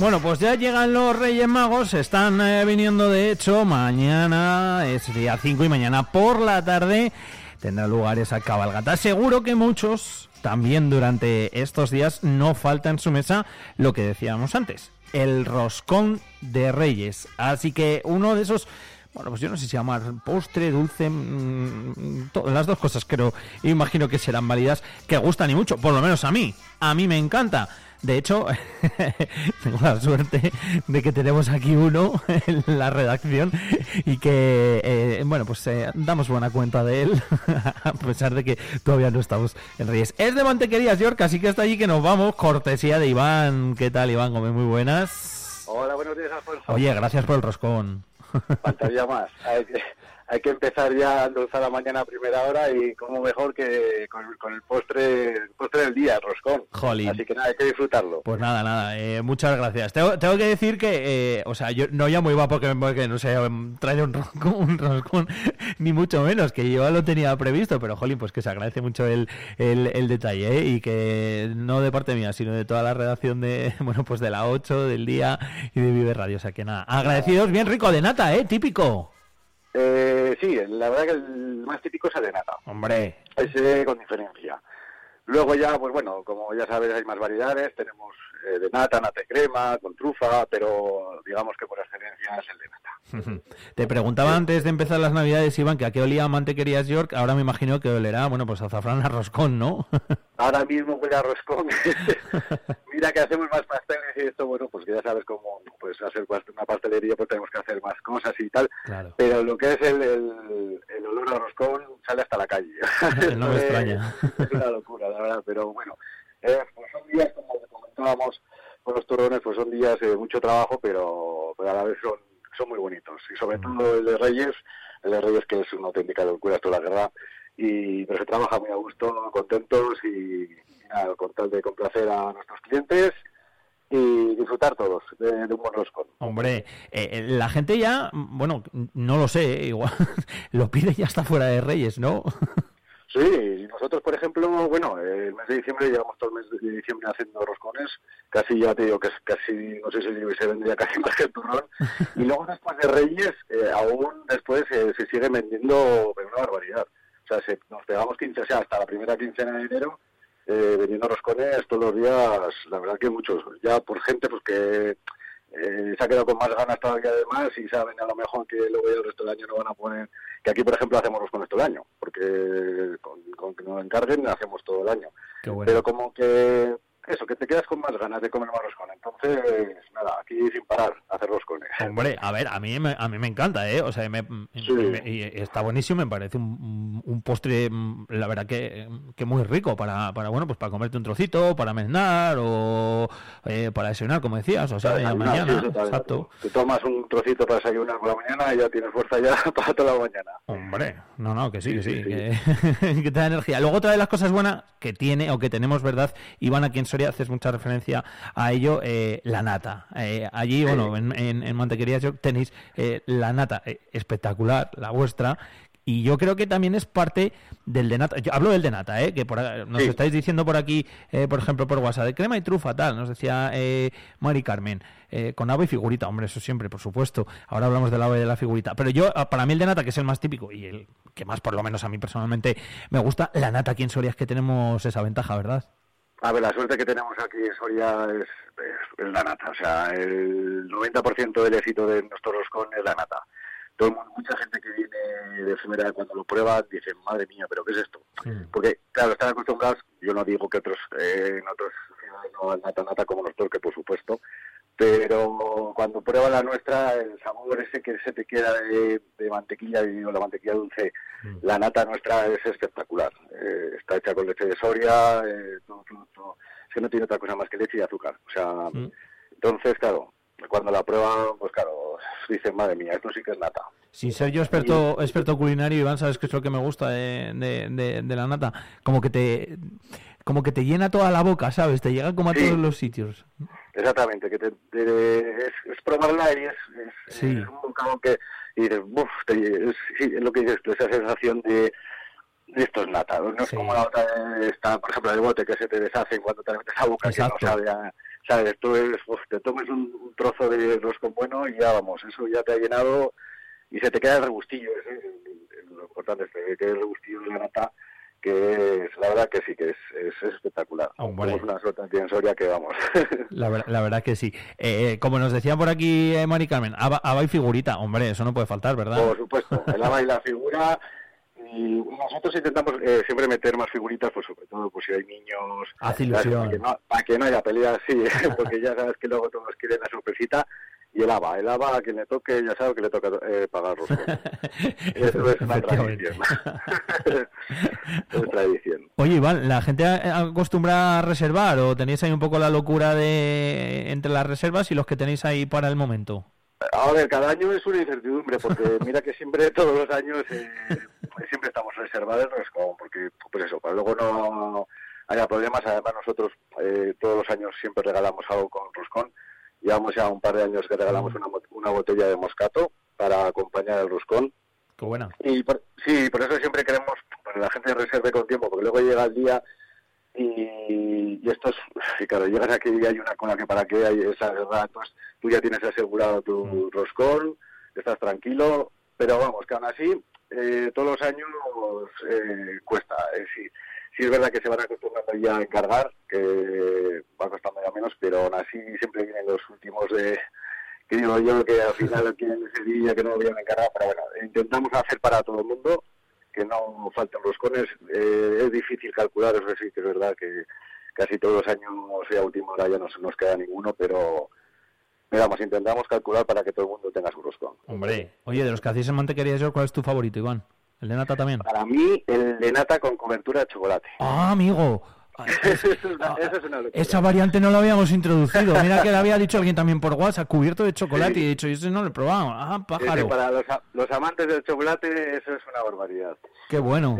Bueno, pues ya llegan los Reyes Magos, están eh, viniendo de hecho, mañana es día 5 y mañana por la tarde tendrá lugar esa cabalgata. Seguro que muchos también durante estos días no falta en su mesa lo que decíamos antes, el roscón de Reyes. Así que uno de esos bueno, pues yo no sé si llamar postre, dulce, mm, las dos cosas creo, imagino que serán válidas, que gustan y mucho, por lo menos a mí, a mí me encanta. De hecho, tengo la suerte de que tenemos aquí uno en la redacción y que, eh, bueno, pues eh, damos buena cuenta de él, a pesar de que todavía no estamos en Reyes. Es de Mantequerías, York, así que hasta allí que nos vamos. Cortesía de Iván. ¿Qué tal, Iván? Come muy buenas. Hola, buenos días, Alfonso. Oye, gracias por el roscón. Faltaría más hay que empezar ya a endulzar la mañana a primera hora y como mejor que con, el postre el postre del día, el roscón. Así que nada, hay que disfrutarlo. Pues nada, nada, eh, muchas gracias. Tengo, que decir que, eh, o sea, yo no llamo iba porque, porque no sé, trae un roscón, un roscón, ni mucho menos, que yo lo tenía previsto, pero jolín, pues que se agradece mucho el, el, detalle ¿eh? y que no de parte mía, sino de toda la redacción de, bueno, pues de la 8, del día y de Vive Radio. O sea que nada, agradecidos, bien rico de nata, ¿eh? Típico. Eh, sí, la verdad que el más típico es el de nata. Hombre. Ese con diferencia. Luego ya, pues bueno, como ya sabes, hay más variedades. Tenemos eh, de nata, nata crema, con trufa, pero digamos que por excelencia es el de nata. Te preguntaba antes de empezar las navidades, Iván, que a qué olía mantequerías York. Ahora me imagino que olerá, bueno, pues azafrán a roscón, ¿no? Ahora mismo huele a roscón. Mira que hacemos más pasteles y esto, bueno, pues que ya sabes cómo pues hacer una pastelería, pues tenemos que hacer más cosas y tal. Pero lo que es el, el, olor a roscón sale hasta la calle. no me extraña. Es una locura, la verdad, pero bueno. Eh, pues son días, como comentábamos con los turrones, pues son días de mucho trabajo, pero, a la vez son, son muy bonitos. Y sobre mm. todo el de Reyes, el de Reyes que es una auténtica locura toda la guerra, y, pero se trabaja muy a gusto, contentos y, nada, con tal de complacer a nuestros clientes y disfrutar todos de, un buen roscón. Hombre, eh, eh, la gente ya, bueno, no lo sé, igual lo pide ya está fuera de Reyes, ¿no? Sí, nosotros, por ejemplo, bueno, el mes de diciembre llevamos todo el mes de diciembre haciendo roscones, casi ya te digo que es casi, no sé si se vendría casi más que el turrón, y luego después de Reyes, eh, aún después se sigue vendiendo una barbaridad. O sea, se, nos pegamos 15, o sea, hasta la primera quincena de enero, eh, vendiendo roscones todos los días, la verdad que muchos, ya por gente pues que eh, se ha quedado con más ganas todavía de más y saben a lo mejor que luego el resto del año no van a poner, que aquí por ejemplo hacemos roscones todo el año, porque con, que nos encarguen hacemos todo el año. Pero como que eso, que te quedas con más ganas de comer más roscón. Entonces, nada, aquí sin parar, hacer roscones. Hombre, a ver, a mí me, a mí me encanta, ¿eh? O sea, me, y está buenísimo, me parece un, un, postre, la verdad que, que muy rico para, para, bueno, pues para comerte un trocito, para meznar o eh, para desayunar, como decías, o sea, de mañana. exacto. Te tomas un trocito para desayunar por la mañana y ya tienes fuerza ya para toda la mañana. Hombre, no, no, que sí, que sí, Que, que, te da energía. Luego otra de las cosas buenas que tiene o que tenemos, ¿verdad? Iván, aquí en Soria haces mucha referencia a ello, eh, la nata. Eh, allí, bueno, en, en, en Mantequería tenéis eh, la nata espectacular, la vuestra, y yo creo que también es parte del de nata. Yo hablo del de nata, ¿eh? que por, nos estáis diciendo por aquí, por ejemplo, por WhatsApp, de crema y trufa, tal. Nos decía eh, Mari Carmen. con ave y figurita, hombre, eso siempre, por supuesto. Ahora hablamos del ave y de la figurita. Pero yo, ah, para mí el de nata, que es el más típico y el que más, por lo menos a mí personalmente, me gusta, la nata aquí en Soria es que tenemos esa ventaja, ¿verdad? A ver, la suerte que tenemos aquí en Soria es, la nata. O sea, el 90% del éxito de nuestro roscón es la nata. Todo el mundo, mucha gente que viene de primera cuando lo prueba dice, madre mía, pero ¿qué es esto? Porque, claro, están acostumbrados, yo no digo que otros eh, en otros ciudades no nata nata como nosotros, que por supuesto, pero cuando prueba la nuestra, el sabor ese que se te queda de, mantequilla, y la mantequilla dulce, mm. la nata nuestra es espectacular. Eh, está hecha con leche de soria, eh, todo, todo, todo. Es que no tiene otra cosa más que leche y azúcar. O sea, mm. entonces, claro, cuando la prueban, pues claro, dicen, madre mía, esto sí que es nata. Sin ser yo experto experto culinario, Iván, sabes que es lo que me gusta de, de, de, la nata, como que te como que te llena toda la boca, ¿sabes? Te llega como a todos los sitios. Exactamente, que te, es, probarla y es, es, un bocado que y dices, uff, es, lo que dices tú, esa sensación de, de estos nata, no es como la otra está, por ejemplo, el bote que se te deshace cuando te metes a boca Exacto. que no sabe, sabes, tú te tomes un, trozo de rosco bueno y ya vamos, eso ya te ha llenado y se te queda el regustillo, es, lo importante es que el regustillo de la nata que es, la verdad que sí, que es, es espectacular. Oh, Tenemos una suerte que vamos. La, la verdad que sí. Eh, como nos decía por aquí eh, Mari Carmen, Aba, y figurita, hombre, eso no puede faltar, ¿verdad? Por supuesto, el Aba y la figura. Y nosotros intentamos eh, siempre meter más figuritas, pues sobre todo pues si hay niños. Hace ilusión. Para que, no, para que no haya peleas, sí, porque ya sabes que luego todos quieren la sorpresita y el ABA. El ABA a quien le toque ya sabe que le toca eh, pagar los Eso es una tradición. es tradición. Oye, Iván, ¿la gente acostumbra a reservar o tenéis ahí un poco la locura de entre las reservas y los que tenéis ahí para el momento? A ver, cada año es una incertidumbre, porque mira que siempre, todos los años, eh, siempre estamos reservados porque, pues eso, para luego no haya problemas. Además, nosotros eh, todos los años siempre regalamos algo con roscón Llevamos ya un par de años que regalamos una, una botella de moscato para acompañar el roscón. Qué buena. Y sí, por eso siempre queremos que la gente reserve con tiempo, porque luego llega el día y, y esto es, y claro, llegas aquí y hay una cola que para qué hay esa verdad, entonces tú ya tienes asegurado tu mm. roscón, estás tranquilo, pero vamos, que aún así, eh, todos los años eh, cuesta. Eh, sí, sí es verdad que se van acostumbrando ya a encargar, que va costando ya menos, pero aún así siempre vienen los últimos de que digo yo que al final quieren ese día que no lo a encargar, pero bueno, intentamos hacer para todo el mundo que no falten roscones. Eh, es difícil calcular, eso sí que es verdad que casi todos los años, sea última hora ya no se nos queda ninguno, pero vamos, intentamos calcular para que todo el mundo tenga su roscón. Hombre, oye, de los que hacéis en mantequería, ¿cuál es tu favorito, Iván? ¿El de nata también? Para mí, el de nata con cobertura de chocolate. Ah, amigo. esa variante no la habíamos introducido. Mira que le había dicho alguien también por WhatsApp, cubierto de chocolate, y he dicho, yo ese no lo he probado. Ah, pájaro. para los, amantes del chocolate, eso es una barbaridad. Qué bueno.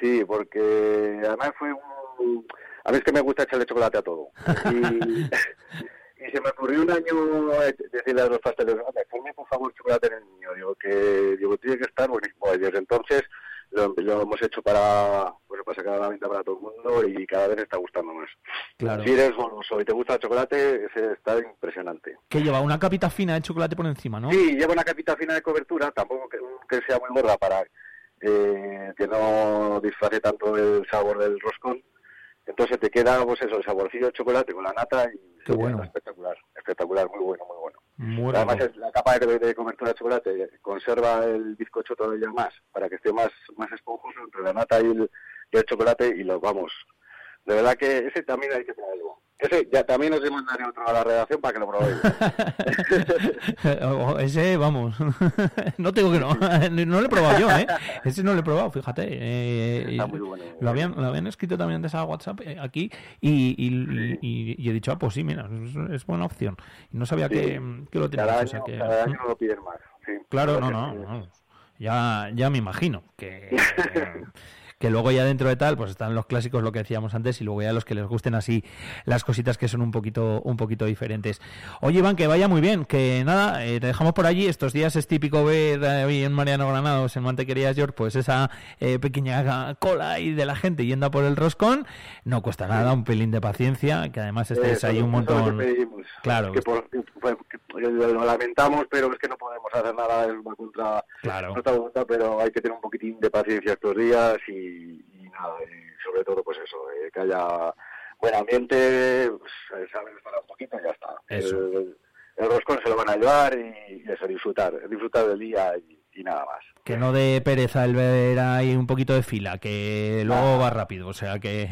sí, porque además fue un... A mí es que me gusta echarle chocolate a todo. Y se me ocurrió un año decirle a los pasteles, ponme por favor chocolate en el niño. Digo que digo, tiene que estar buenísimo. Y desde entonces lo, hemos hecho para, bueno, para sacar a la venta para todo el mundo y cada vez está gustando más. Claro. Si eres goloso y te gusta el chocolate, ese está impresionante. Que lleva una capita fina de chocolate por encima, ¿no? Sí, lleva una capita fina de cobertura, tampoco que, que sea muy gorda para eh, que no disfrace tanto el sabor del roscón entonces te queda, pues eso, el saborcillo de chocolate con la nata y Qué bueno. espectacular, espectacular, muy bueno, muy bueno. Además, la capa de, cobertura de chocolate conserva el bizcocho todavía más, para que esté más, más esponjoso entre la nata y el, y el chocolate y lo vamos. De verdad que ese también hay que algo. Ese ya también os mandaré otro a la redacción para que lo probéis. Ese, vamos, no tengo que no, no lo he probado yo, ¿eh? Ese no lo he probado, fíjate. Eh, Está muy bueno, lo, habían, lo habían escrito también de esa WhatsApp eh, aquí y, y, he dicho, ah, pues sí, mira, es, buena opción. Y no sabía que, que, lo tenían. Cada, año, que, cada año lo piden más. Claro, no, no, no, Ya, ya me imagino que... que luego ya dentro de tal, pues están los clásicos, lo que decíamos antes, y luego ya los que les gusten así las cositas que son un poquito, un poquito diferentes. Oye, Iván, que vaya muy bien, que nada, eh, te dejamos por allí. Estos días es típico ver hoy en Mariano Granados, en Mantequerías York, pues esa eh, pequeña cola y de la gente yendo por el roscón. No cuesta nada, un pelín de paciencia, que además estés ahí un montón. Claro. Que lo lamentamos, pero es que no podemos hacer nada, es una contra claro. pero hay que tener un poquitín de paciencia estos días y y, nada, y sobre todo pues eso, eh, que haya buen ambiente, pues, eh, saben para un poquito y ya está. El, roscón se lo van a llevar y, y eso, disfrutar, disfrutar del día y, y nada más. Que no dé pereza el ver ahí un poquito de fila, que luego va rápido, o sea que...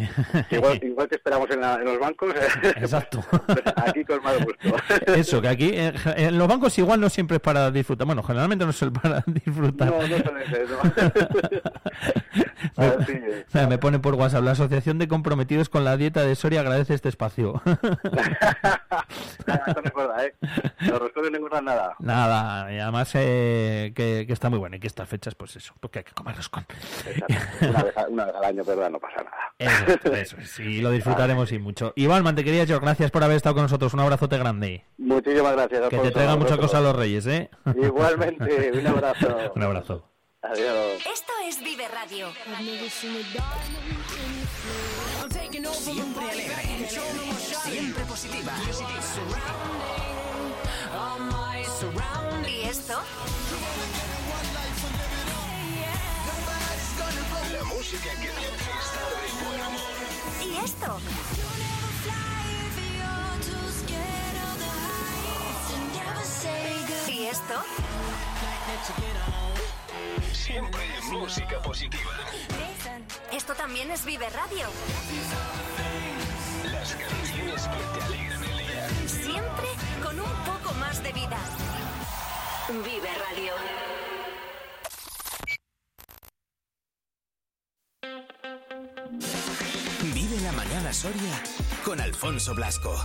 Igual, igual que esperamos en, la- en los bancos, Exacto. aquí con mal gusto. Eso, que aquí en los bancos igual no siempre es para disfrutar. Bueno, generalmente no es para disfrutar. No, no suele ser, no. Así es. Mira, Me pone por WhatsApp, la Asociación de Comprometidos con la Dieta de Soria agradece este espacio. Nada, recuerda, ¿eh? Los roscones no engordan nada. Nada, y además eh, que, que está muy bueno y que estas fechas, pues eso, porque hay que comer roscón. Exacto. Una vez, a- una vez al año, ¿verdad? No pasa nada. Eso, eso es, y lo disfrutaremos y mucho. Iván, mantequería yo, gracias por haber estado con nosotros. Un abrazote grande. Muchísimas gracias. Que te traigan a muchas cosas los reyes, ¿eh? Igualmente, un abrazo. Un abrazo. Adiós. Esto es Vive Radio. Siempre alegre. Siempre positiva. ¿Y esto? La música que te hace estar de buen humor. ¿Y esto? ¿Y esto? Siempre música positiva. Esto también es Vive Radio. Las canciones que te alegran el día. Siempre con un poco más de vida. Vive Radio. Vive la mañana Soria con Alfonso Blasco.